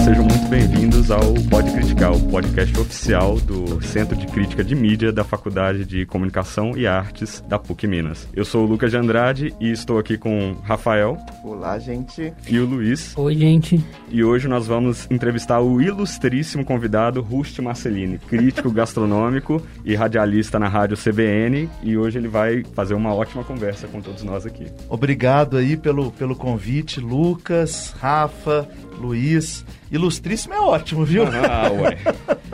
sejam muito bem-vindos ao Pode Criticar, o podcast oficial do Centro de Crítica de Mídia da Faculdade de Comunicação e Artes da PUC Minas. Eu sou o Lucas de Andrade e estou aqui com o Rafael. Olá, gente. E o Luiz. Oi, gente. E hoje nós vamos entrevistar o ilustríssimo convidado Rust Marcelini, crítico gastronômico e radialista na rádio CBN. E hoje ele vai fazer uma ótima conversa com todos nós aqui. Obrigado aí pelo, pelo convite, Lucas, Rafa, Luiz. Ilustríssimo é ótimo, viu? Ah, ué.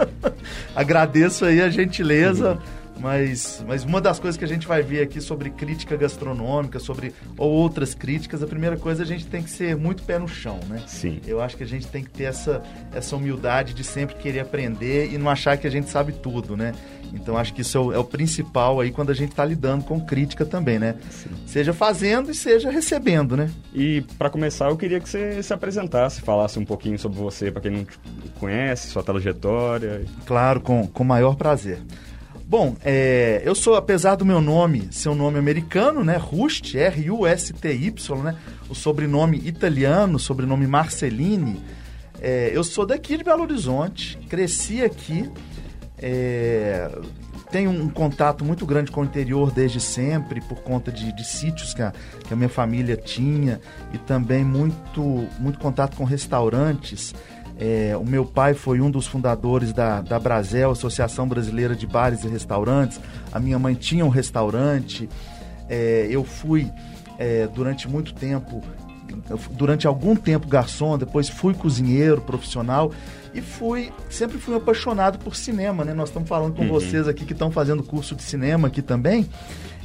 Agradeço aí a gentileza. Uhum. Mas, mas uma das coisas que a gente vai ver aqui sobre crítica gastronômica, sobre ou outras críticas, a primeira coisa a gente tem que ser muito pé no chão, né? Sim. Eu acho que a gente tem que ter essa, essa humildade de sempre querer aprender e não achar que a gente sabe tudo, né? Então acho que isso é o, é o principal aí quando a gente está lidando com crítica também, né? Sim. Seja fazendo e seja recebendo, né? E para começar, eu queria que você se apresentasse, falasse um pouquinho sobre você, para quem não te conhece, sua trajetória. Claro, com, com maior prazer. Bom, é, eu sou, apesar do meu nome ser um nome americano, né? Rust, R-U-S-T-Y, né? O sobrenome italiano, sobrenome Marcelini. É, eu sou daqui de Belo Horizonte, cresci aqui, é, tenho um contato muito grande com o interior desde sempre, por conta de, de sítios que a, que a minha família tinha, e também muito, muito contato com restaurantes. É, o meu pai foi um dos fundadores da, da Brasel, Associação Brasileira de Bares e Restaurantes. A minha mãe tinha um restaurante. É, eu fui é, durante muito tempo, durante algum tempo garçom, depois fui cozinheiro profissional e fui sempre fui apaixonado por cinema, né? Nós estamos falando com uhum. vocês aqui que estão fazendo curso de cinema aqui também.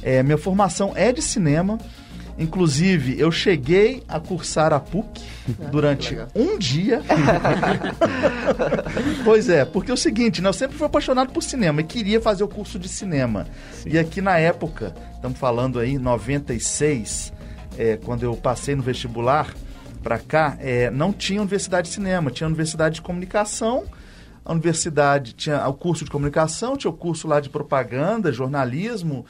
É, minha formação é de cinema. Inclusive, eu cheguei a cursar a PUC ah, durante um dia. pois é, porque é o seguinte, né, eu sempre fui apaixonado por cinema e queria fazer o curso de cinema. Sim. E aqui na época, estamos falando aí 96, é, quando eu passei no vestibular para cá, é, não tinha universidade de cinema, tinha universidade de comunicação. A universidade tinha o curso de comunicação, tinha o curso lá de propaganda, jornalismo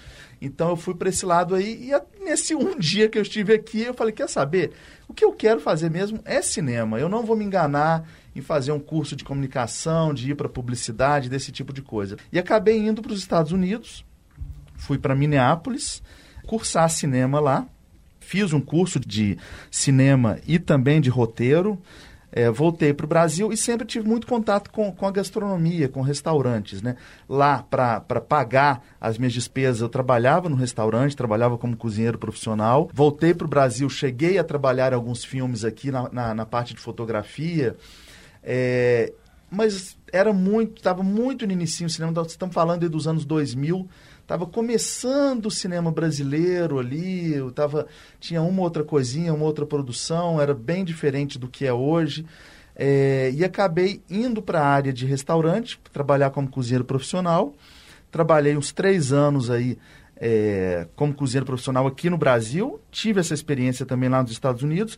então eu fui para esse lado aí e nesse um dia que eu estive aqui, eu falei, quer saber? O que eu quero fazer mesmo é cinema. Eu não vou me enganar em fazer um curso de comunicação, de ir para publicidade, desse tipo de coisa. E acabei indo para os Estados Unidos, fui para Minneapolis, cursar cinema lá. Fiz um curso de cinema e também de roteiro é, voltei para o Brasil e sempre tive muito contato com, com a gastronomia, com restaurantes. Né? Lá, para pagar as minhas despesas, eu trabalhava no restaurante, trabalhava como cozinheiro profissional. Voltei para o Brasil, cheguei a trabalhar alguns filmes aqui na, na, na parte de fotografia. É, mas era muito, estava muito no início cinema, estamos falando dos anos 2000, estava começando o cinema brasileiro ali, eu tava, tinha uma outra coisinha, uma outra produção, era bem diferente do que é hoje. É, e acabei indo para a área de restaurante, trabalhar como cozinheiro profissional. Trabalhei uns três anos aí é, como cozinheiro profissional aqui no Brasil, tive essa experiência também lá nos Estados Unidos,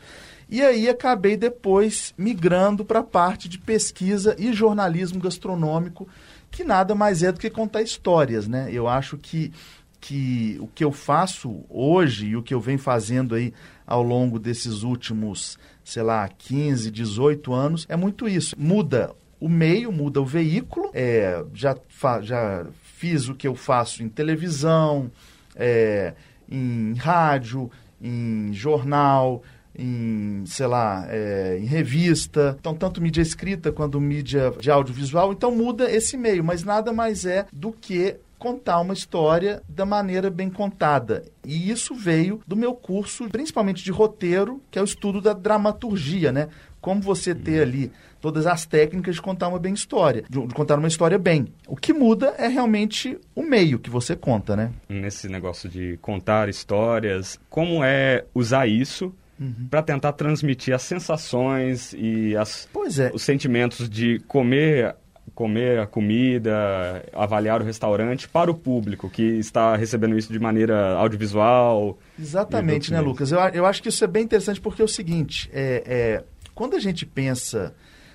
e aí acabei depois migrando para a parte de pesquisa e jornalismo gastronômico que nada mais é do que contar histórias, né? Eu acho que, que o que eu faço hoje e o que eu venho fazendo aí ao longo desses últimos, sei lá, 15, 18 anos, é muito isso. Muda o meio, muda o veículo, é, já, já fiz o que eu faço em televisão, é, em rádio, em jornal, em, sei lá, é, em revista. Então, tanto mídia escrita quanto mídia de audiovisual. Então, muda esse meio, mas nada mais é do que contar uma história da maneira bem contada. E isso veio do meu curso, principalmente de roteiro, que é o estudo da dramaturgia, né? Como você ter ali todas as técnicas de contar uma bem história, de contar uma história bem. O que muda é realmente o meio que você conta, né? Nesse negócio de contar histórias, como é usar isso Uhum. para tentar transmitir as sensações e as, é. os sentimentos de comer comer a comida, avaliar o restaurante para o público que está recebendo isso de maneira audiovisual. Exatamente, né, Lucas? Eu, eu acho que isso é bem interessante porque é o seguinte, é, é quando a gente pensa,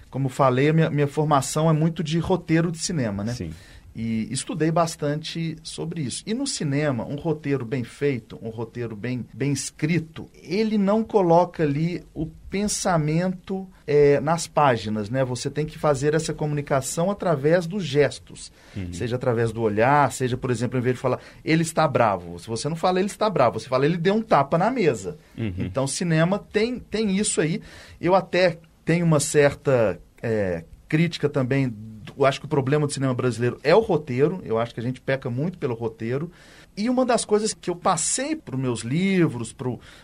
como falei, a minha, minha formação é muito de roteiro de cinema, né? Sim. E estudei bastante sobre isso. E no cinema, um roteiro bem feito, um roteiro bem, bem escrito, ele não coloca ali o pensamento é, nas páginas, né? Você tem que fazer essa comunicação através dos gestos, uhum. seja através do olhar, seja, por exemplo, em vez de falar ele está bravo, se você não fala ele está bravo, você fala ele deu um tapa na mesa. Uhum. Então, cinema tem, tem isso aí. Eu até tenho uma certa é, crítica também eu acho que o problema do cinema brasileiro é o roteiro. Eu acho que a gente peca muito pelo roteiro. E uma das coisas que eu passei para os meus livros,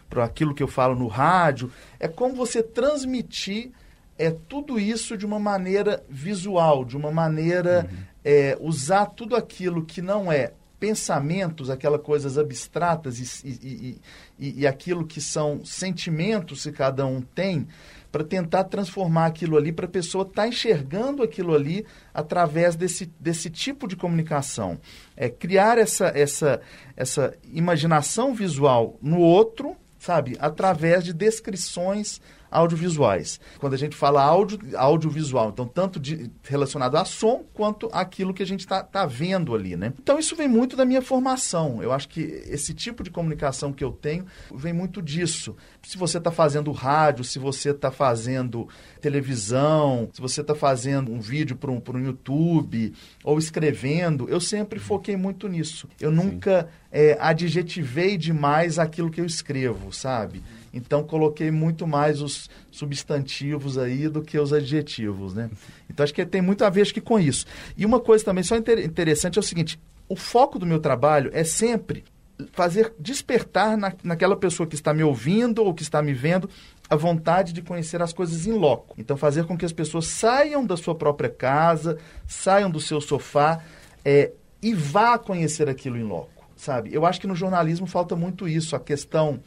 para aquilo que eu falo no rádio, é como você transmitir é tudo isso de uma maneira visual, de uma maneira uhum. é, usar tudo aquilo que não é pensamentos, aquelas coisas abstratas e, e, e, e aquilo que são sentimentos que cada um tem, para tentar transformar aquilo ali, para a pessoa estar tá enxergando aquilo ali através desse, desse tipo de comunicação. É criar essa, essa, essa imaginação visual no outro, sabe, através de descrições audiovisuais. Quando a gente fala áudio, audiovisual, então tanto de, relacionado a som quanto aquilo que a gente está tá vendo ali, né? Então isso vem muito da minha formação. Eu acho que esse tipo de comunicação que eu tenho vem muito disso. Se você está fazendo rádio, se você está fazendo televisão, se você está fazendo um vídeo para um, um YouTube ou escrevendo, eu sempre foquei muito nisso. Eu nunca é, adjetivei demais aquilo que eu escrevo, sabe? Então coloquei muito mais os substantivos aí do que os adjetivos, né? Então acho que tem muito a ver que com isso. E uma coisa também só interessante é o seguinte: o foco do meu trabalho é sempre fazer despertar na, naquela pessoa que está me ouvindo ou que está me vendo a vontade de conhecer as coisas em loco. Então fazer com que as pessoas saiam da sua própria casa, saiam do seu sofá é, e vá conhecer aquilo em loco, sabe? Eu acho que no jornalismo falta muito isso, a questão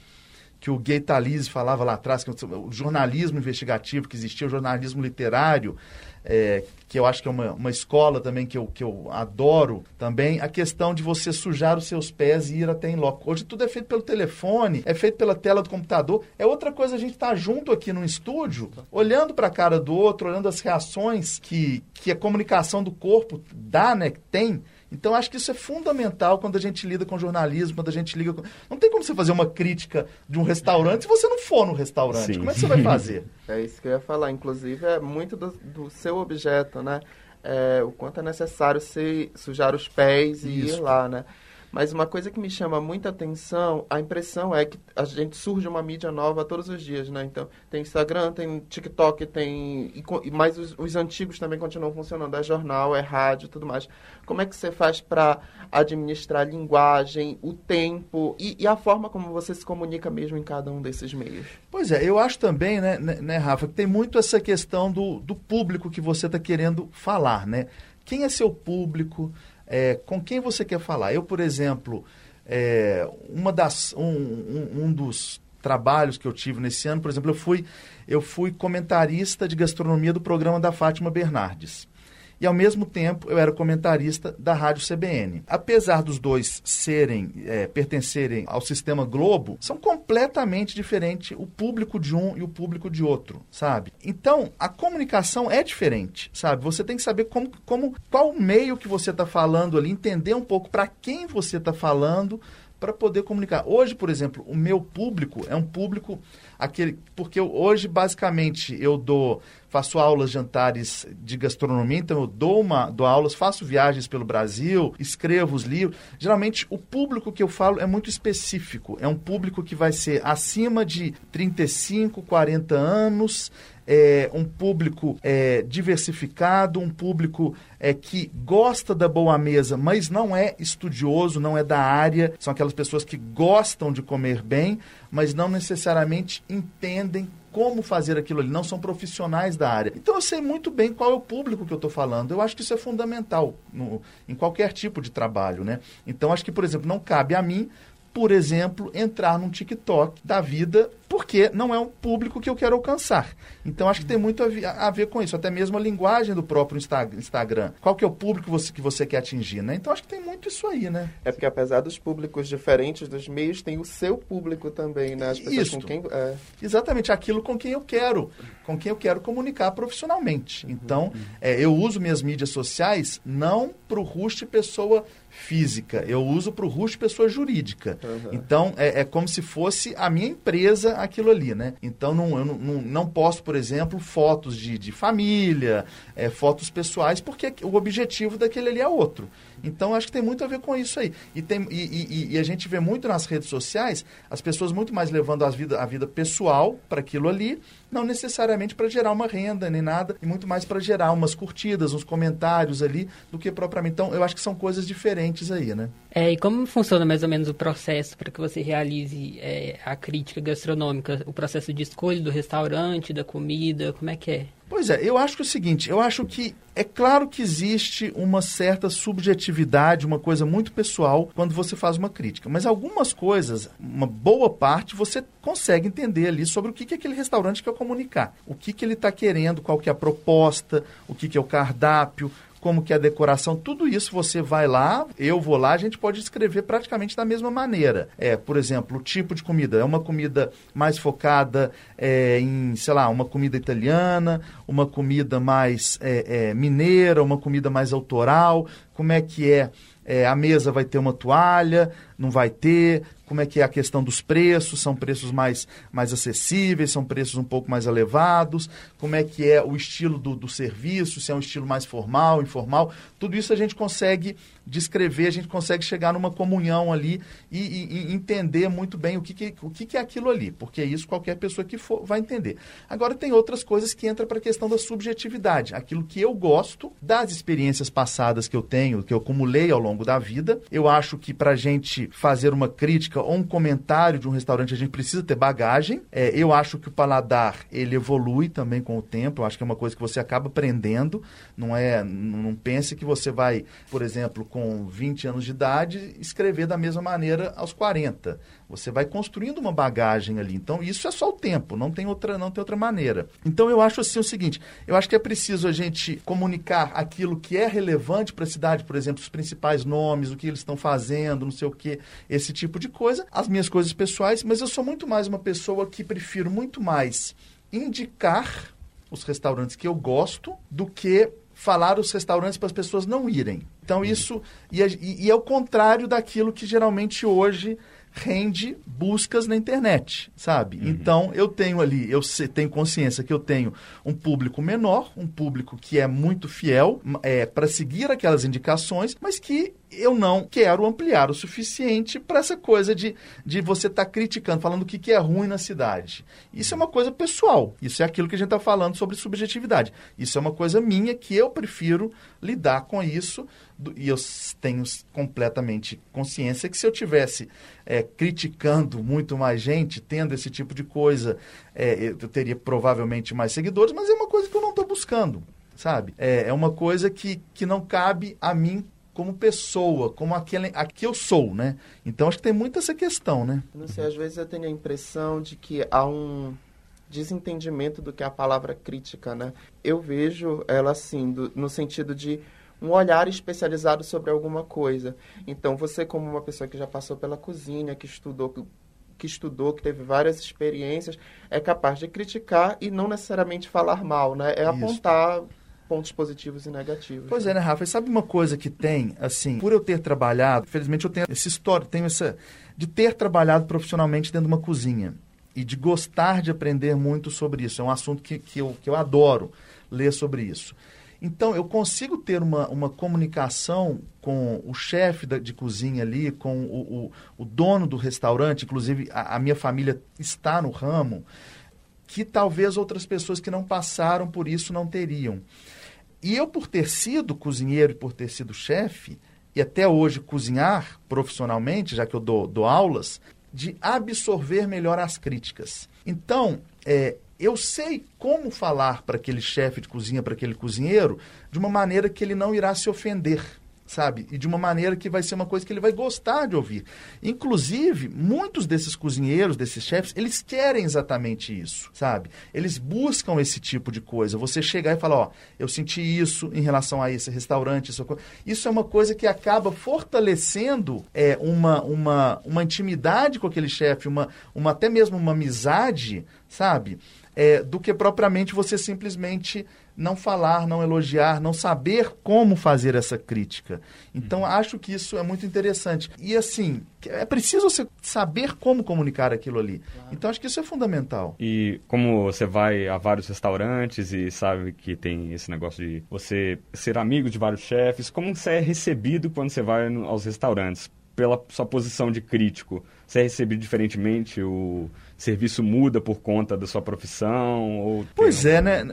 que o Gay Talese falava lá atrás, que o jornalismo investigativo que existia, o jornalismo literário, é, que eu acho que é uma, uma escola também que eu, que eu adoro também, a questão de você sujar os seus pés e ir até em loco. Hoje tudo é feito pelo telefone, é feito pela tela do computador. É outra coisa a gente estar tá junto aqui no estúdio, olhando para a cara do outro, olhando as reações que, que a comunicação do corpo dá, né, que tem então, acho que isso é fundamental quando a gente lida com jornalismo, quando a gente liga com... Não tem como você fazer uma crítica de um restaurante se você não for no restaurante. Sim. Como é que você vai fazer? É isso que eu ia falar. Inclusive, é muito do, do seu objeto, né? É, o quanto é necessário se sujar os pés e isso. ir lá, né? Mas uma coisa que me chama muita atenção, a impressão é que a gente surge uma mídia nova todos os dias, né? Então, tem Instagram, tem TikTok, tem... Mas os, os antigos também continuam funcionando. É jornal, é rádio, tudo mais. Como é que você faz para administrar a linguagem, o tempo e, e, a forma como você se comunica mesmo em cada um desses meios? Pois é, eu acho também, né, né, né Rafa, que tem muito essa questão do, do público que você está querendo falar, né? Quem é seu público? É, com quem você quer falar. Eu, por exemplo, é, uma das, um, um, um, dos trabalhos que eu tive nesse ano, por exemplo, eu fui, eu fui comentarista de gastronomia do programa da Fátima Bernardes e, ao mesmo tempo, eu era comentarista da Rádio CBN. Apesar dos dois serem, é, pertencerem ao sistema Globo, são completamente diferentes o público de um e o público de outro, sabe? Então, a comunicação é diferente, sabe? Você tem que saber como, como qual meio que você está falando ali, entender um pouco para quem você está falando, para poder comunicar. Hoje, por exemplo, o meu público é um público aquele porque hoje basicamente eu dou faço aulas jantares de gastronomia, então eu dou uma dou aulas, faço viagens pelo Brasil, escrevo os livros. Geralmente o público que eu falo é muito específico, é um público que vai ser acima de 35, 40 anos, é, um público é, diversificado, um público é, que gosta da boa mesa, mas não é estudioso, não é da área. São aquelas pessoas que gostam de comer bem, mas não necessariamente entendem como fazer aquilo ali, não são profissionais da área. Então eu sei muito bem qual é o público que eu estou falando. Eu acho que isso é fundamental no, em qualquer tipo de trabalho, né? Então acho que, por exemplo, não cabe a mim por exemplo, entrar num TikTok da vida porque não é um público que eu quero alcançar. Então acho que tem muito a, a ver com isso, até mesmo a linguagem do próprio Insta Instagram. Qual que é o público que você, que você quer atingir, né? Então acho que tem muito isso aí, né? É porque apesar dos públicos diferentes dos meios, tem o seu público também, né? As pessoas isso. com quem... É. Exatamente, aquilo com quem eu quero, com quem eu quero comunicar profissionalmente. Então, uhum. É, eu uso minhas mídias sociais não para o rush pessoa física, eu uso para o RUST pessoa jurídica. Uhum. Então, é, é, como se fosse a minha empresa aquilo ali, né? Então, não, eu não, não, não posto, por exemplo, fotos de, de família, é, fotos pessoais, porque o objetivo daquele ali é outro. Então, acho que tem muito a ver com isso aí. E, tem, e, e, e a gente vê muito nas redes sociais as pessoas muito mais levando a vida, a vida pessoal para aquilo ali, não necessariamente para gerar uma renda nem nada, e muito mais para gerar umas curtidas, uns comentários ali, do que propriamente. Então, eu acho que são coisas diferentes aí, né? É, e como funciona mais ou menos o processo para que você realize é, a crítica gastronômica? O processo de escolha do restaurante, da comida, como é que é? Pois é, eu acho que é o seguinte, eu acho que é claro que existe uma certa subjetividade, uma coisa muito pessoal quando você faz uma crítica, mas algumas coisas, uma boa parte, você consegue entender ali sobre o que, que aquele restaurante quer comunicar, o que, que ele está querendo, qual que é a proposta, o que, que é o cardápio, como que é a decoração, tudo isso você vai lá, eu vou lá, a gente pode escrever praticamente da mesma maneira. É, por exemplo, o tipo de comida, é uma comida mais focada é, em, sei lá, uma comida italiana, uma comida mais é, é, mineira, uma comida mais autoral, como é que é, é a mesa vai ter uma toalha, não vai ter, como é que é a questão dos preços, são preços mais, mais acessíveis, são preços um pouco mais elevados, como é que é o estilo do, do serviço, se é um estilo mais formal, informal, tudo isso a gente consegue descrever, a gente consegue chegar numa comunhão ali e, e, e entender muito bem o que, que, o que, que é aquilo ali, porque isso qualquer pessoa que for vai entender. Agora tem outras coisas que entram para a questão da subjetividade, aquilo que eu gosto das experiências passadas que eu tenho, que eu acumulei ao longo da vida, eu acho que para a gente fazer uma crítica ou um comentário de um restaurante, a gente precisa ter bagagem. É, eu acho que o paladar, ele evolui também com o tempo. Eu acho que é uma coisa que você acaba aprendendo. Não é, não pense que você vai, por exemplo, com 20 anos de idade, escrever da mesma maneira aos 40. Você vai construindo uma bagagem ali. Então, isso é só o tempo, não tem outra, não tem outra maneira. Então, eu acho assim o seguinte, eu acho que é preciso a gente comunicar aquilo que é relevante para a cidade, por exemplo, os principais nomes, o que eles estão fazendo, não sei o que, esse tipo de coisa, as minhas coisas pessoais, mas eu sou muito mais uma pessoa que prefiro muito mais indicar os restaurantes que eu gosto do que falar os restaurantes para as pessoas não irem. Então, isso. E é, e é o contrário daquilo que geralmente hoje rende buscas na internet, sabe? Uhum. Então, eu tenho ali, eu tenho consciência que eu tenho um público menor, um público que é muito fiel é, para seguir aquelas indicações, mas que eu não quero ampliar o suficiente para essa coisa de, de você estar tá criticando, falando o que, que é ruim na cidade. Isso é uma coisa pessoal. Isso é aquilo que a gente está falando sobre subjetividade. Isso é uma coisa minha que eu prefiro lidar com isso e eu tenho completamente consciência que se eu tivesse é, criticando muito mais gente, tendo esse tipo de coisa, é, eu teria provavelmente mais seguidores, mas é uma coisa que eu não estou buscando, sabe? É, é uma coisa que, que não cabe a mim como pessoa, como aquele, a que eu sou, né? Então acho que tem muito essa questão, né? Não sei, às vezes eu tenho a impressão de que há um desentendimento do que é a palavra crítica, né? Eu vejo ela assim, do, no sentido de um olhar especializado sobre alguma coisa. Então, você como uma pessoa que já passou pela cozinha, que estudou que estudou, que teve várias experiências, é capaz de criticar e não necessariamente falar mal, né? É Isso. apontar pontos positivos e negativos. Pois é, né, Rafa? E sabe uma coisa que tem, assim, por eu ter trabalhado, felizmente eu tenho essa história, tenho essa. de ter trabalhado profissionalmente dentro de uma cozinha e de gostar de aprender muito sobre isso. É um assunto que, que, eu, que eu adoro ler sobre isso. Então, eu consigo ter uma, uma comunicação com o chefe de cozinha ali, com o, o, o dono do restaurante, inclusive a, a minha família está no ramo, que talvez outras pessoas que não passaram por isso não teriam. E eu, por ter sido cozinheiro e por ter sido chefe, e até hoje cozinhar profissionalmente, já que eu dou, dou aulas, de absorver melhor as críticas. Então, é, eu sei como falar para aquele chefe de cozinha, para aquele cozinheiro, de uma maneira que ele não irá se ofender, sabe? E de uma maneira que vai ser uma coisa que ele vai gostar de ouvir. Inclusive, muitos desses cozinheiros, desses chefes, eles querem exatamente isso, sabe? Eles buscam esse tipo de coisa. Você chegar e falar, ó, eu senti isso em relação a esse restaurante, isso, isso é uma coisa que acaba fortalecendo é, uma, uma, uma intimidade com aquele chefe, uma, uma, até mesmo uma amizade, sabe? É, do que propriamente você simplesmente não falar, não elogiar, não saber como fazer essa crítica. Então, uhum. acho que isso é muito interessante. E, assim, é preciso você saber como comunicar aquilo ali. Claro. Então, acho que isso é fundamental. E como você vai a vários restaurantes e sabe que tem esse negócio de você ser amigo de vários chefes, como você é recebido quando você vai aos restaurantes? Pela sua posição de crítico, você é recebido diferentemente? O serviço muda por conta da sua profissão? Ou pois é, né,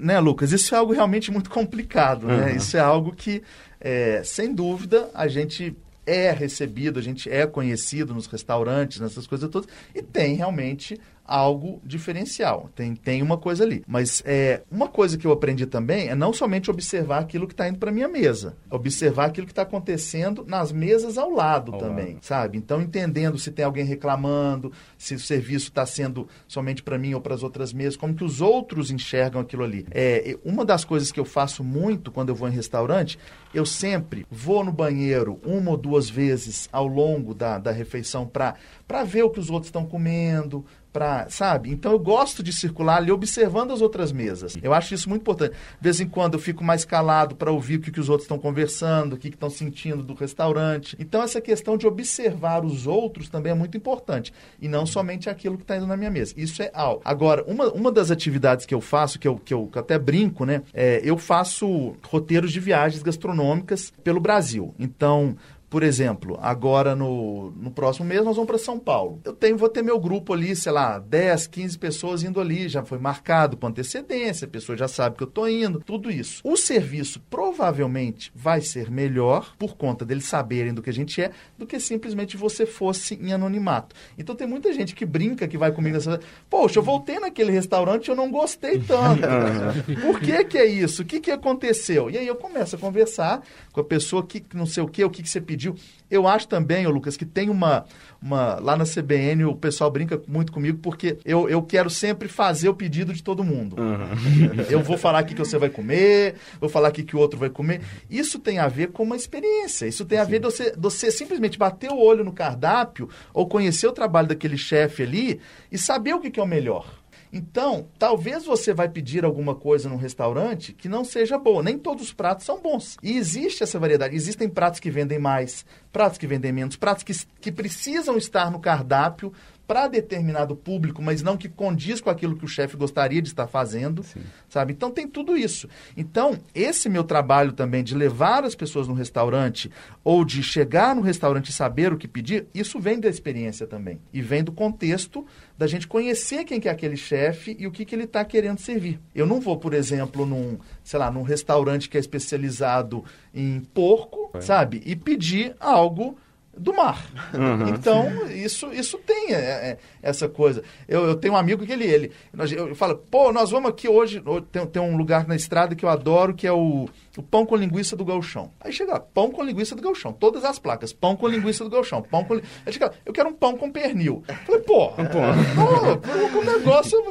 né, Lucas? Isso é algo realmente muito complicado, né? Uhum. Isso é algo que, é, sem dúvida, a gente é recebido, a gente é conhecido nos restaurantes, nessas coisas todas, e tem realmente algo diferencial. Tem, tem uma coisa ali. Mas é, uma coisa que eu aprendi também é não somente observar aquilo que está indo para minha mesa, observar aquilo que está acontecendo nas mesas ao lado ao também, lado. sabe? Então, entendendo se tem alguém reclamando, se o serviço está sendo somente para mim ou para as outras mesas, como que os outros enxergam aquilo ali. É, uma das coisas que eu faço muito quando eu vou em restaurante, eu sempre vou no banheiro uma ou duas vezes ao longo da, da refeição para ver o que os outros estão comendo, para, sabe? Então eu gosto de circular ali observando as outras mesas. Eu acho isso muito importante. De vez em quando eu fico mais calado para ouvir o que, que os outros estão conversando, o que estão sentindo do restaurante. Então essa questão de observar os outros também é muito importante e não somente aquilo que está indo na minha mesa. Isso é algo. Agora, uma, uma das atividades que eu faço, que eu, que eu até brinco, né? É, eu faço roteiros de viagens gastronômicas pelo Brasil. Então, por exemplo, agora no, no próximo mês nós vamos para São Paulo. Eu tenho, vou ter meu grupo ali, sei lá, 10, 15 pessoas indo ali, já foi marcado com antecedência, a pessoa já sabe que eu estou indo, tudo isso. O serviço provavelmente vai ser melhor por conta deles saberem do que a gente é, do que simplesmente você fosse em anonimato. Então tem muita gente que brinca que vai comigo nessa. Poxa, eu voltei naquele restaurante e eu não gostei tanto. Por que, que é isso? O que, que aconteceu? E aí eu começo a conversar com a pessoa que não sei o que, o que, que você pediu pediu. Eu acho também, ô Lucas, que tem uma, uma. Lá na CBN o pessoal brinca muito comigo porque eu, eu quero sempre fazer o pedido de todo mundo. Uhum. Eu vou falar aqui que você vai comer, vou falar aqui que o outro vai comer. Isso tem a ver com uma experiência. Isso tem a ver de você, de você simplesmente bater o olho no cardápio ou conhecer o trabalho daquele chefe ali e saber o que, que é o melhor. Então, talvez você vai pedir alguma coisa num restaurante que não seja boa. Nem todos os pratos são bons. E existe essa variedade. Existem pratos que vendem mais, pratos que vendem menos, pratos que, que precisam estar no cardápio para determinado público, mas não que condiz com aquilo que o chefe gostaria de estar fazendo, Sim. sabe? Então tem tudo isso. Então, esse meu trabalho também de levar as pessoas no restaurante ou de chegar no restaurante e saber o que pedir, isso vem da experiência também. E vem do contexto da gente conhecer quem que é aquele chefe e o que, que ele está querendo servir. Eu não vou, por exemplo, num, sei lá, num restaurante que é especializado em porco, é. sabe? E pedir algo do mar. Uhum. Então, isso, isso tem é, é, essa coisa. Eu, eu, tenho um amigo que ele, ele eu falo, pô, nós vamos aqui hoje, tem, tem um lugar na estrada que eu adoro, que é o, o pão com linguiça do galchão. Aí chega lá, pão com linguiça do galchão, todas as placas, pão com linguiça do galchão, pão com... Aí chega lá, eu quero um pão com pernil. Falei, pô, é, o negócio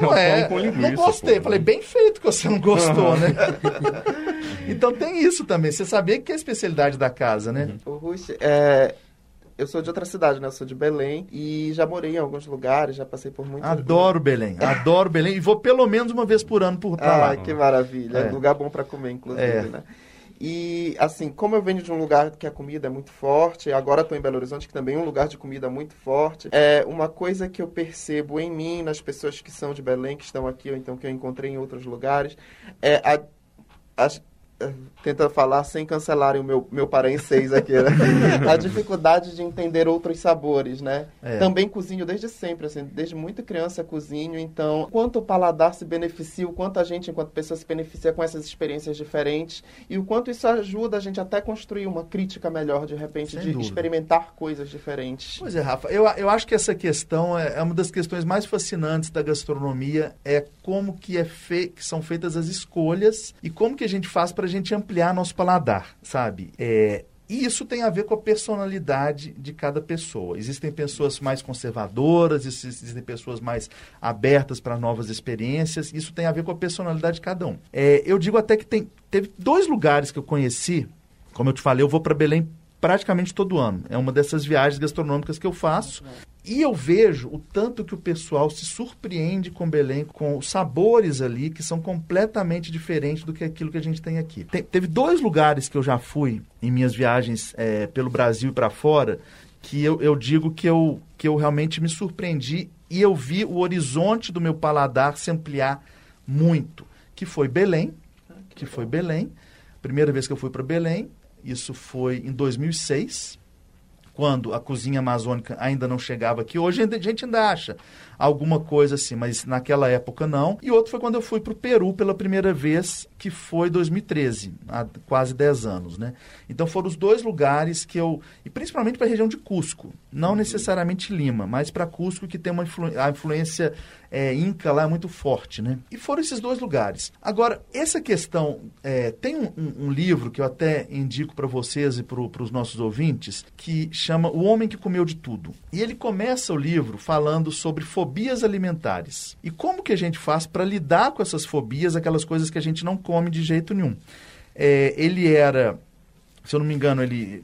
não é, não gostei. Pô. Falei, bem feito que você não gostou, uhum. né? então tem isso também, você sabia que é a especialidade da casa, né? O Rush, é, eu sou de outra cidade, né? Eu sou de Belém e já morei em alguns lugares, já passei por muitos. Adoro Belém, adoro Belém e vou pelo menos uma vez por ano por lá. Ah, que maravilha. É. Lugar bom para comer, inclusive, é. né? E, assim, como eu venho de um lugar que a comida é muito forte, agora estou em Belo Horizonte, que também é um lugar de comida muito forte, é uma coisa que eu percebo em mim, nas pessoas que são de Belém, que estão aqui, ou então que eu encontrei em outros lugares, é a, a tenta falar sem cancelarem o meu, meu paraenseis aqui, né? a dificuldade de entender outros sabores, né? É. Também cozinho desde sempre, assim, desde muito criança cozinho, então, quanto o paladar se beneficia, o quanto a gente, enquanto pessoa, se beneficia com essas experiências diferentes e o quanto isso ajuda a gente até construir uma crítica melhor, de repente, Sem de dúvida. experimentar coisas diferentes. Pois é, Rafa, eu, eu acho que essa questão é, é uma das questões mais fascinantes da gastronomia, é como que, é fe... que são feitas as escolhas e como que a gente faz para para a gente ampliar nosso paladar, sabe? É, e isso tem a ver com a personalidade de cada pessoa. Existem pessoas mais conservadoras, existem pessoas mais abertas para novas experiências. Isso tem a ver com a personalidade de cada um. É, eu digo até que tem, teve dois lugares que eu conheci. Como eu te falei, eu vou para Belém praticamente todo ano. É uma dessas viagens gastronômicas que eu faço. E eu vejo o tanto que o pessoal se surpreende com Belém, com os sabores ali que são completamente diferentes do que aquilo que a gente tem aqui. Tem, teve dois lugares que eu já fui em minhas viagens é, pelo Brasil e para fora que eu, eu digo que eu, que eu realmente me surpreendi e eu vi o horizonte do meu paladar se ampliar muito, que foi Belém, que foi Belém. Primeira vez que eu fui para Belém, isso foi em 2006 quando a cozinha amazônica ainda não chegava aqui. Hoje a gente ainda acha alguma coisa assim, mas naquela época não. E outro foi quando eu fui para o Peru pela primeira vez, que foi 2013, há quase 10 anos, né? Então foram os dois lugares que eu... E principalmente para a região de Cusco, não necessariamente Lima, mas para Cusco que tem uma influ, a influência é, inca lá é muito forte, né? E foram esses dois lugares. Agora, essa questão... É, tem um, um, livro que eu até indico para vocês e para os nossos ouvintes, que chama O Homem que Comeu de Tudo. E ele começa o livro falando sobre fobias alimentares. E como que a gente faz para lidar com essas fobias, aquelas coisas que a gente não come de jeito nenhum. É, ele era se eu não me engano, ele,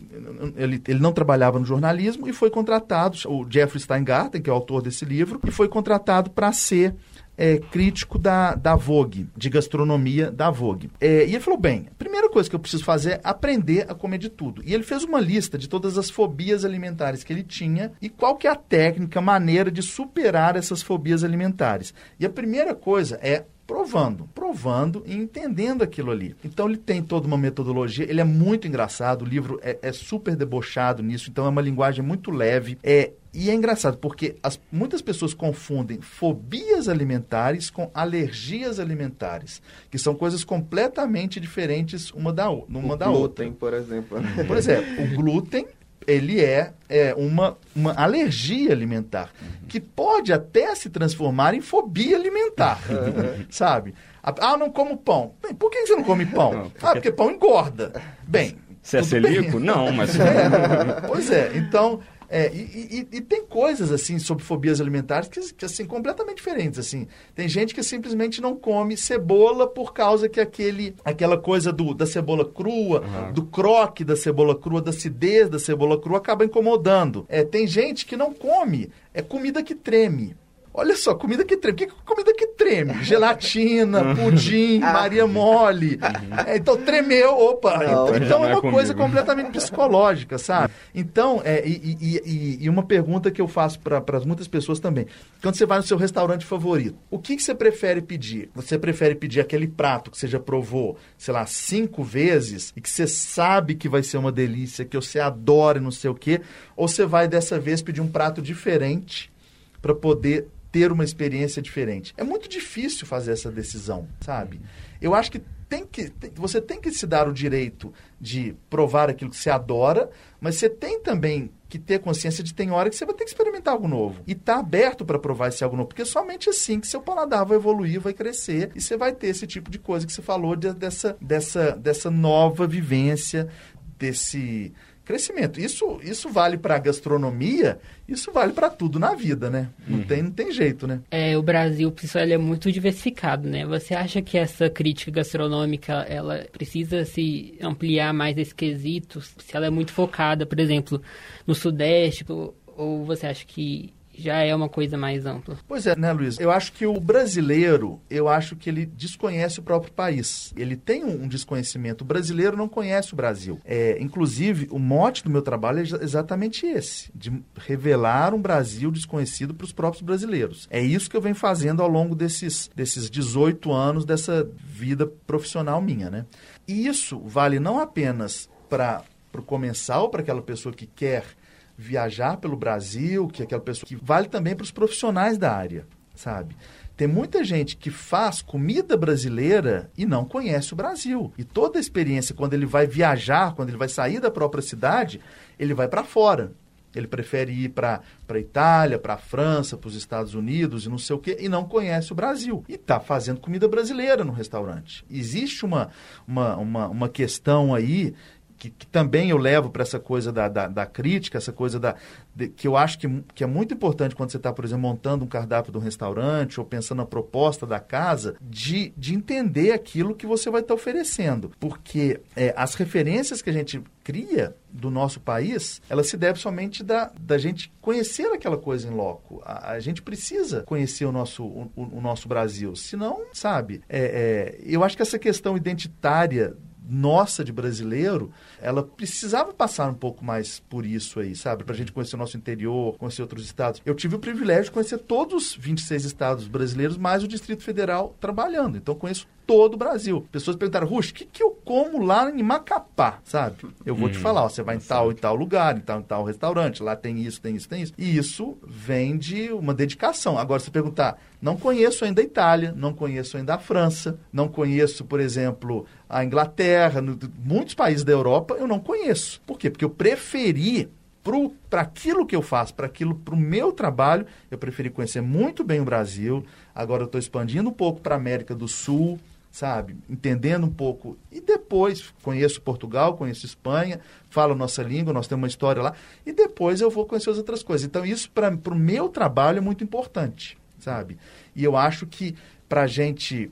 ele, ele não trabalhava no jornalismo e foi contratado, o Jeffrey Steingarten, que é o autor desse livro, e foi contratado para ser é, crítico da, da Vogue, de gastronomia da Vogue. É, e ele falou: bem, a primeira coisa que eu preciso fazer é aprender a comer de tudo. E ele fez uma lista de todas as fobias alimentares que ele tinha e qual que é a técnica, maneira de superar essas fobias alimentares. E a primeira coisa é provando, provando e entendendo aquilo ali. Então ele tem toda uma metodologia, ele é muito engraçado, o livro é, é super debochado nisso, então é uma linguagem muito leve. É, e é engraçado porque as, muitas pessoas confundem fobias alimentares com alergias alimentares, que são coisas completamente diferentes uma da, uma o da glúten, outra. por exemplo. Por exemplo, o glúten ele é, é uma, uma alergia alimentar, uhum. que pode até se transformar em fobia alimentar, sabe? Ah, não como pão. Bem, por que você não come pão? Não, porque... Ah, porque pão engorda. Bem, você é celíaco? Bem. Não, mas... É, pois é, então é, e, e, e, tem coisas, assim, sobre fobias alimentares que, que, assim, completamente diferentes, assim. Tem gente que simplesmente não come cebola por causa que aquele, aquela coisa do, da cebola crua, uhum. do croque da cebola crua, da acidez da cebola crua acaba incomodando. É, tem gente que não come é comida que treme. Olha só, comida que treme. O que é comida que treme? Gelatina, pudim, Maria Mole. É, então, tremeu, opa. Não, então, é uma é coisa completamente psicológica, sabe? Então, é, e, e, e, uma pergunta que eu faço para muitas pessoas também. Quando você vai no seu restaurante favorito, o que, que você prefere pedir? Você prefere pedir aquele prato que você já provou, sei lá, cinco vezes e que você sabe que vai ser uma delícia, que você adora e não sei o quê? Ou você vai dessa vez pedir um prato diferente para poder ter uma experiência diferente. É muito difícil fazer essa decisão, sabe? Eu acho que tem que você tem que se dar o direito de provar aquilo que você adora, mas você tem também que ter consciência de tem hora que você vai ter que experimentar algo novo e tá aberto para provar esse algo novo, porque somente assim que seu paladar vai evoluir, vai crescer e você vai ter esse tipo de coisa que você falou de, dessa dessa dessa nova vivência, desse crescimento. Isso, isso vale para a gastronomia, isso vale para tudo na vida, né? Não, uhum. tem, não tem jeito, né? É, o Brasil ele é muito diversificado, né? Você acha que essa crítica gastronômica ela precisa se ampliar mais esse quesito? Se ela é muito focada, por exemplo, no Sudeste, ou você acha que já é uma coisa mais ampla. Pois é, né, Luiz? Eu acho que o brasileiro, eu acho que ele desconhece o próprio país. Ele tem um desconhecimento. O brasileiro não conhece o Brasil. É, inclusive, o mote do meu trabalho é exatamente esse, de revelar um Brasil desconhecido para os próprios brasileiros. É isso que eu venho fazendo ao longo desses, desses 18 anos dessa vida profissional minha, né? E isso vale não apenas para o comensal, para aquela pessoa que quer viajar pelo Brasil, que é aquela pessoa que vale também para os profissionais da área, sabe? Tem muita gente que faz comida brasileira e não conhece o Brasil. E toda a experiência, quando ele vai viajar, quando ele vai sair da própria cidade, ele vai para fora. Ele prefere ir para a Itália, para a França, para os Estados Unidos e não sei o quê, e não conhece o Brasil. E está fazendo comida brasileira no restaurante. Existe uma, uma, uma, uma questão aí que, que, também eu levo para essa coisa da, da, da, crítica, essa coisa da, de, que eu acho que, que é muito importante quando você está, por exemplo, montando um cardápio de um restaurante ou pensando na proposta da casa, de, de entender aquilo que você vai estar tá oferecendo. Porque é, as referências que a gente cria do nosso país, ela se deve somente da, da gente conhecer aquela coisa em loco. A, a gente precisa conhecer o nosso, o, o nosso Brasil. Senão, sabe, é, é, eu acho que essa questão identitária nossa de brasileiro, ela precisava passar um pouco mais por isso aí, sabe? Pra gente conhecer o nosso interior, conhecer outros estados. Eu tive o privilégio de conhecer todos os 26 estados brasileiros, mais o Distrito Federal trabalhando. Então, conheço todo o Brasil. Pessoas perguntaram, Rush, o que, que eu como lá em Macapá, sabe? Eu vou hum, te falar, ó, você vai em tal e tal lugar, em tal e tal restaurante, lá tem isso, tem isso, tem isso. E isso vem de uma dedicação. Agora, se perguntar, não conheço ainda a Itália, não conheço ainda a França, não conheço, por exemplo, a Inglaterra, no, muitos países da Europa eu não conheço. Por quê? Porque eu preferi para aquilo que eu faço, para aquilo, para o meu trabalho, eu preferi conhecer muito bem o Brasil. Agora eu estou expandindo um pouco para a América do Sul, sabe? Entendendo um pouco. E depois conheço Portugal, conheço Espanha, falo nossa língua, nós temos uma história lá. E depois eu vou conhecer as outras coisas. Então, isso para o meu trabalho é muito importante, sabe? E eu acho que para a gente.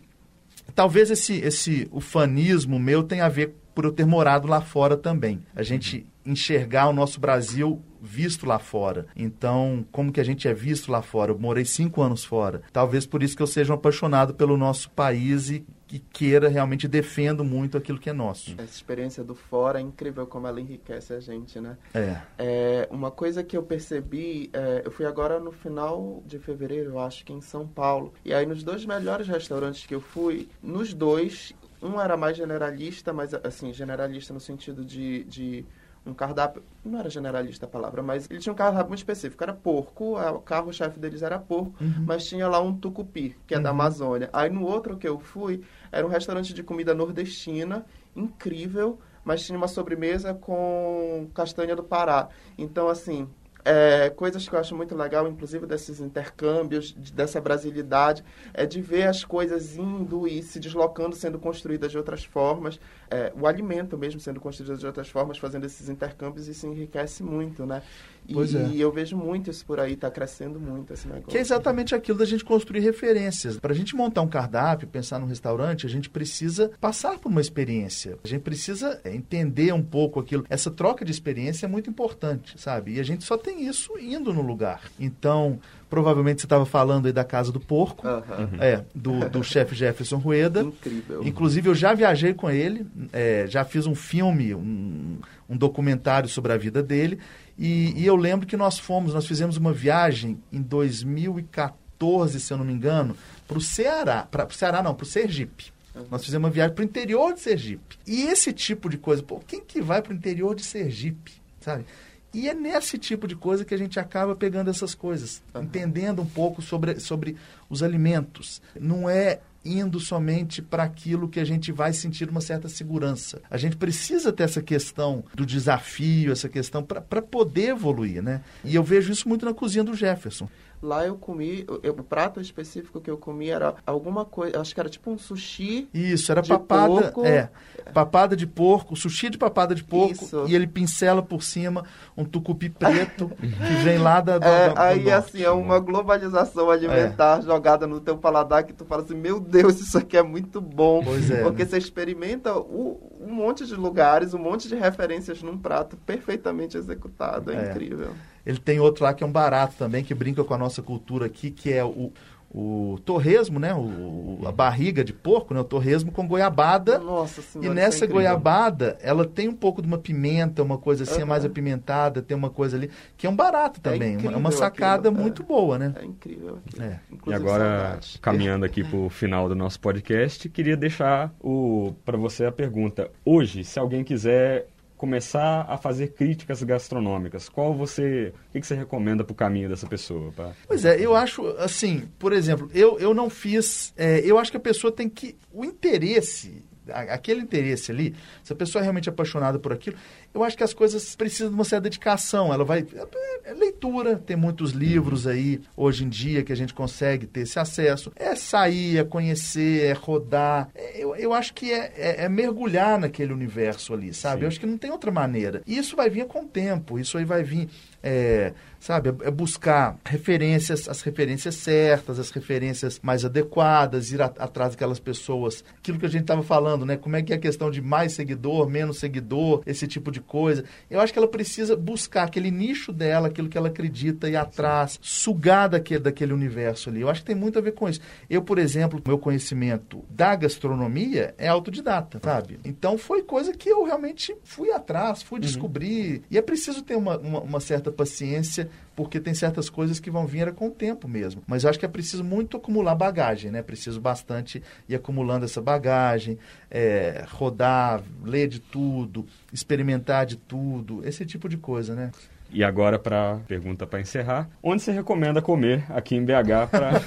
Talvez esse, esse ufanismo meu tenha a ver por eu ter morado lá fora também. A gente enxergar o nosso Brasil visto lá fora. Então, como que a gente é visto lá fora? Eu morei cinco anos fora. Talvez por isso que eu seja um apaixonado pelo nosso país e que queira realmente defendo muito aquilo que é nosso. Essa experiência do fora é incrível como ela enriquece a gente, né? É. é uma coisa que eu percebi, é, eu fui agora no final de fevereiro, eu acho que em São Paulo. E aí nos dois melhores restaurantes que eu fui, nos dois, um era mais generalista, mas assim, generalista no sentido de, de um cardápio, não era generalista a palavra, mas ele tinha um cardápio muito específico, era porco, o carro-chefe deles era porco, uhum. mas tinha lá um tucupi, que é uhum. da Amazônia. Aí no outro que eu fui, era um restaurante de comida nordestina, incrível, mas tinha uma sobremesa com castanha do Pará. Então, assim, é, coisas que eu acho muito legal, inclusive desses intercâmbios, dessa brasilidade, é de ver as coisas indo e se deslocando, sendo construídas de outras formas, é, o alimento mesmo sendo construído de outras formas, fazendo esses intercâmbios, isso enriquece muito, né? E, pois é. e eu vejo muito isso por aí, está crescendo muito esse negócio. Que é exatamente aquilo da gente construir referências. Para a gente montar um cardápio, pensar num restaurante, a gente precisa passar por uma experiência. A gente precisa é, entender um pouco aquilo. Essa troca de experiência é muito importante, sabe? E a gente só tem isso indo no lugar. Então, provavelmente você estava falando aí da Casa do Porco, uhum. é, do, do chefe Jefferson Rueda. Incrível. Inclusive, eu já viajei com ele, é, já fiz um filme, um, um documentário sobre a vida dele. E, e, eu lembro que nós fomos, nós fizemos uma viagem em 2014, se eu não me engano, para o Ceará. Para o Ceará não, para o Sergipe. Nós fizemos uma viagem para o interior de Sergipe. E esse tipo de coisa, pô, quem que vai para o interior de Sergipe, sabe? E é nesse tipo de coisa que a gente acaba pegando essas coisas, uhum. entendendo um pouco sobre, sobre os alimentos. Não é indo somente para aquilo que a gente vai sentir uma certa segurança. A gente precisa ter essa questão do desafio, essa questão para poder evoluir, né? E eu vejo isso muito na cozinha do Jefferson. Lá eu comi, eu, o prato específico que eu comi era alguma coisa, acho que era tipo um sushi. Isso, era papada, porco. é, papada de porco, sushi de papada de porco Isso. e ele pincela por cima um tucupi preto que vem lá da, é, aí norte. assim é uma globalização alimentar é. jogada no teu paladar que tu fala assim, meu Deus, isso aqui é muito bom. Pois é. Porque né? você experimenta o, um monte de lugares, um monte de referências num prato perfeitamente executado, é, é. incrível. Ele tem outro lá que é um barato também, que brinca com a nossa cultura aqui, que é o, o torresmo, né? O, a barriga de porco, né? O torresmo com goiabada. Nossa senhora, E nessa é goiabada, ela tem um pouco de uma pimenta, uma coisa assim, uhum. mais apimentada, tem uma coisa ali, que é um barato é também. É uma sacada aquilo, muito é. boa, né? É incrível. É. E agora, saudade. caminhando aqui para o final do nosso podcast, queria deixar o para você a pergunta. Hoje, se alguém quiser começar a fazer críticas gastronômicas, qual você, o que, você recomenda para o caminho dessa pessoa? Pra... Pois é, eu acho assim, por exemplo, eu, eu não fiz, é, eu acho que a pessoa tem que, o interesse aquele interesse ali, se a pessoa é realmente apaixonada por aquilo, eu acho que as coisas precisam de uma certa dedicação. Ela vai. É, é leitura, tem muitos livros aí hoje em dia que a gente consegue ter esse acesso. É sair, é conhecer, é rodar. É, eu, eu acho que é, é, é, mergulhar naquele universo ali, sabe? Sim. Eu acho que não tem outra maneira. E isso vai vir com o tempo, isso aí vai vir. É, sabe? É, é buscar referências, as referências certas, as referências mais adequadas, ir a, atrás daquelas pessoas. Aquilo que a gente estava falando, né? Como é que é a questão de mais seguidor, menos seguidor, esse tipo de coisa. Eu acho que ela precisa buscar aquele nicho dela, aquilo que ela acredita, ir atrás, sugar daquele, daquele universo ali. Eu acho que tem muito a ver com isso. Eu, por exemplo, meu conhecimento da gastronomia é autodidata, sabe? Então foi coisa que eu realmente fui atrás, fui uhum. descobrir. E é preciso ter uma, uma, uma certa paciência porque tem certas coisas que vão vir com o tempo mesmo. Mas eu acho que é preciso muito acumular bagagem, né? Preciso bastante ir acumulando essa bagagem, é, rodar, ler de tudo, experimentar de tudo, esse tipo de coisa, né? E agora, para pergunta para encerrar, onde você recomenda comer aqui em BH? Pra...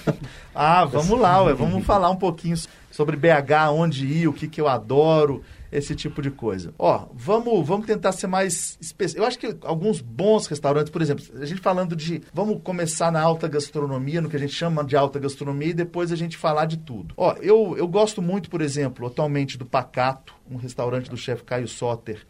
ah, vamos lá, ué, vamos falar um pouquinho sobre BH, onde ir, o que, que eu adoro esse tipo de coisa. Ó, vamos, vamos tentar ser mais específico. Eu acho que alguns bons restaurantes, por exemplo, a gente falando de. Vamos começar na alta gastronomia, no que a gente chama de alta gastronomia, e depois a gente falar de tudo. Ó, eu, eu gosto muito, por exemplo, atualmente do Pacato, um restaurante do chefe Caio Soter.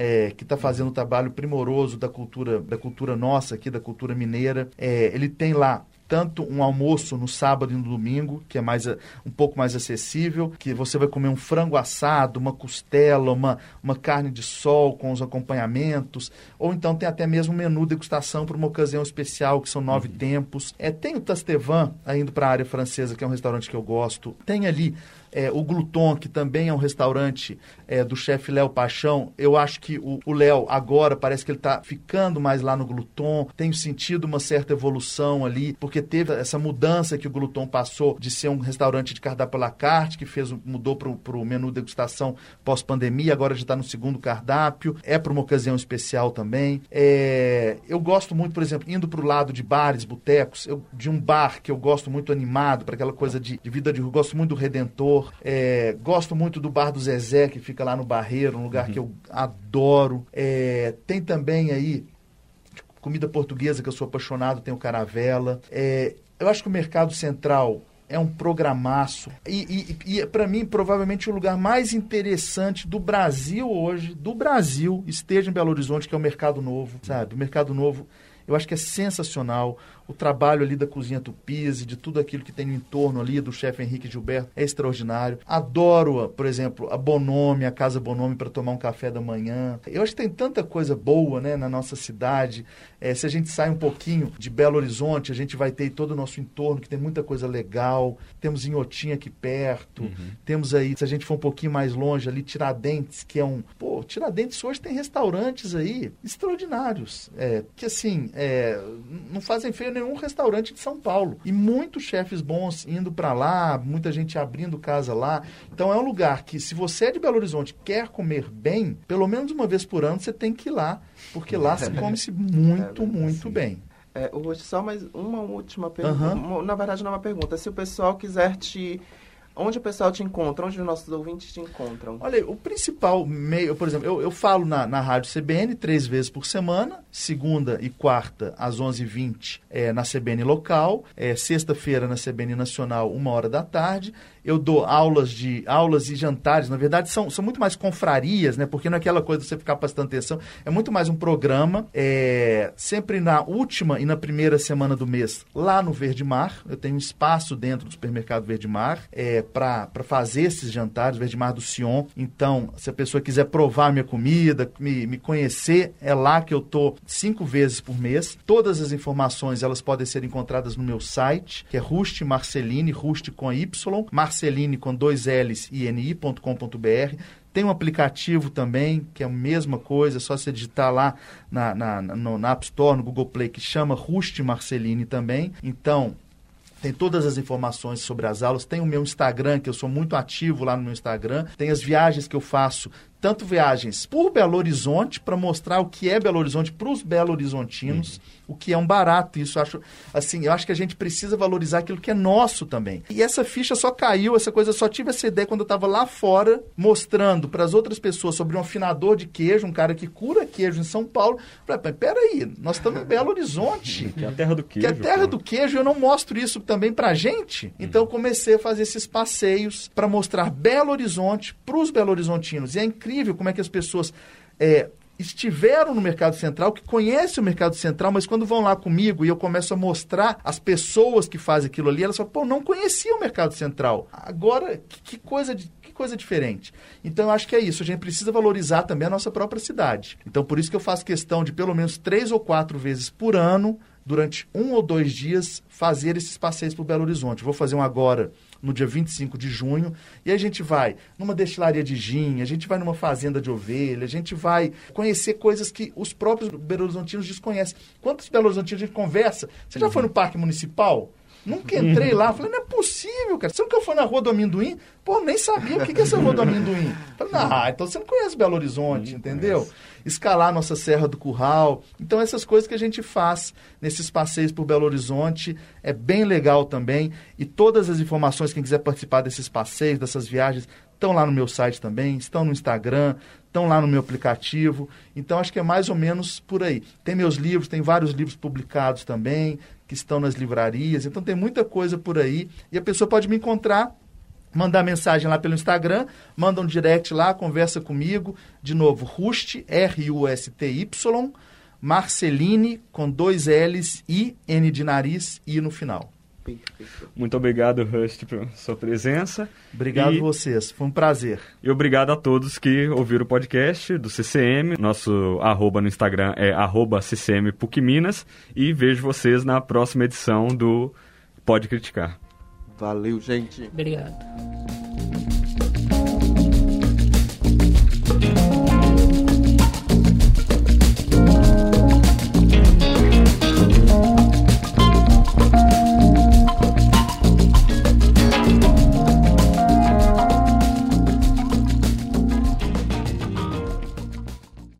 É, que está fazendo um trabalho primoroso da cultura da cultura nossa aqui, da cultura mineira. É, ele tem lá tanto um almoço no sábado e no domingo, que é mais um pouco mais acessível, que você vai comer um frango assado, uma costela, uma, uma carne de sol com os acompanhamentos, ou então tem até mesmo um menu degustação para uma ocasião especial, que são nove uhum. tempos. É, tem o Tastevan, indo para a área francesa, que é um restaurante que eu gosto. Tem ali é, o Gluton, que também é um restaurante é, do chefe Léo Paixão, eu acho que o Léo agora parece que ele está ficando mais lá no Gluton. Tenho sentido uma certa evolução ali, porque teve essa mudança que o Gluton passou de ser um restaurante de cardápio à la carte, que fez, mudou para o menu degustação pós-pandemia, agora já está no segundo cardápio. É para uma ocasião especial também. É, eu gosto muito, por exemplo, indo para o lado de bares, botecos, eu, de um bar que eu gosto muito animado, para aquela coisa de, de vida de rua. Gosto muito do Redentor é, gosto muito do Bar do Zezé, que fica lá no Barreiro, um lugar uhum. que eu adoro. É, tem também aí comida portuguesa, que eu sou apaixonado, tem o Caravela. É, eu acho que o Mercado Central é um programaço. E, e, e para mim, provavelmente o lugar mais interessante do Brasil hoje, do Brasil, esteja em Belo Horizonte, que é o Mercado Novo, sabe? O Mercado Novo, eu acho que é sensacional o trabalho ali da cozinha Tupise, de tudo aquilo que tem no entorno ali do chefe Henrique Gilberto é extraordinário. Adoro, por exemplo, a Bonome, a Casa Bonome para tomar um café da manhã. Eu acho que tem tanta coisa boa, né, na nossa cidade. É, se a gente sai um pouquinho de Belo Horizonte, a gente vai ter todo o nosso entorno, que tem muita coisa legal. Temos Inhotim aqui perto. Uhum. Temos aí, se a gente for um pouquinho mais longe, ali Tiradentes, que é um... Pô, Tiradentes hoje tem restaurantes aí extraordinários. É, que assim, é, não fazem feio nenhum restaurante de São Paulo. E muitos chefes bons indo para lá, muita gente abrindo casa lá. Então é um lugar que, se você é de Belo Horizonte quer comer bem, pelo menos uma vez por ano você tem que ir lá, porque lá se come-se muito, é, muito bem. É, hoje, só mais uma última pergunta. Uhum. Na verdade, não é uma pergunta. Se o pessoal quiser te Onde o pessoal te encontra? Onde os nossos ouvintes te encontram? Olha, o principal meio, por exemplo, eu, eu falo na, na Rádio CBN três vezes por semana, segunda e quarta às 11h20 é, na CBN local, é, sexta-feira na CBN nacional, uma hora da tarde, eu dou aulas de aulas e jantares, na verdade são, são muito mais confrarias, né? Porque não é aquela coisa de você ficar prestando atenção, é muito mais um programa, é, sempre na última e na primeira semana do mês, lá no Verde Mar, eu tenho um espaço dentro do supermercado Verde Mar é, para fazer esses jantares, Verde Mar do Sion. Então, se a pessoa quiser provar minha comida, me, me conhecer, é lá que eu tô cinco vezes por mês. Todas as informações elas podem ser encontradas no meu site, que é Rust Marceline, Rust com Y, Marceline com dois L's e ni.com.br. Tem um aplicativo também, que é a mesma coisa, é só você digitar lá na, na, no, na App Store, no Google Play, que chama Rust Marceline também. Então, tem todas as informações sobre as aulas. Tem o meu Instagram, que eu sou muito ativo lá no meu Instagram. Tem as viagens que eu faço tanto viagens por Belo Horizonte para mostrar o que é Belo Horizonte para os Belo Horizontinos, uhum. o que é um barato. Isso acho assim, eu acho que a gente precisa valorizar aquilo que é nosso também. E essa ficha só caiu, essa coisa só tive essa ideia quando eu estava lá fora mostrando para as outras pessoas sobre um afinador de queijo, um cara que cura queijo em São Paulo. Falei, peraí, nós estamos em Belo Horizonte, que é a terra do queijo. Que é a terra pô. do queijo, eu não mostro isso também para gente. Então eu comecei a fazer esses passeios para mostrar Belo Horizonte para os Belo Horizontinos. E é incrível incrível como é que as pessoas é, estiveram no mercado central, que conhecem o mercado central, mas quando vão lá comigo e eu começo a mostrar as pessoas que fazem aquilo ali, elas falam, pô, não conhecia o mercado central. Agora, que, que coisa de, coisa diferente. Então, eu acho que é isso. A gente precisa valorizar também a nossa própria cidade. Então, por isso que eu faço questão de, pelo menos três ou quatro vezes por ano, durante um ou dois dias, fazer esses passeios por Belo Horizonte. Vou fazer um agora no dia 25 de junho, e a gente vai numa destilaria de gin, a gente vai numa fazenda de ovelha, a gente vai conhecer coisas que os próprios Belo Horizontinos desconhecem. Quantos Belo Horizontinos a gente conversa? Você já foi no Parque Municipal? Nunca entrei lá. Falei, não é possível, cara. Você nunca foi na Rua do Amendoim? Pô, nem sabia o que é essa Rua do Amendoim. Falei, não, então você não conhece Belo Horizonte, entendeu? Escalar nossa Serra do Curral. Então, essas coisas que a gente faz nesses passeios por Belo Horizonte é bem legal também. E todas as informações, quem quiser participar desses passeios, dessas viagens, estão lá no meu site também, estão no Instagram, estão lá no meu aplicativo. Então, acho que é mais ou menos por aí. Tem meus livros, tem vários livros publicados também que estão nas livrarias. Então tem muita coisa por aí e a pessoa pode me encontrar mandar mensagem lá pelo Instagram, manda um direct lá, conversa comigo. De novo, Rust, R-U-S-T-Y, Marceline, com dois L's, I, N de nariz, I no final. Muito obrigado, Rust, pela sua presença. Obrigado e... vocês, foi um prazer. E obrigado a todos que ouviram o podcast do CCM. Nosso arroba no Instagram é arroba CCM PUC Minas. E vejo vocês na próxima edição do Pode Criticar. Valeu, gente. Obrigado.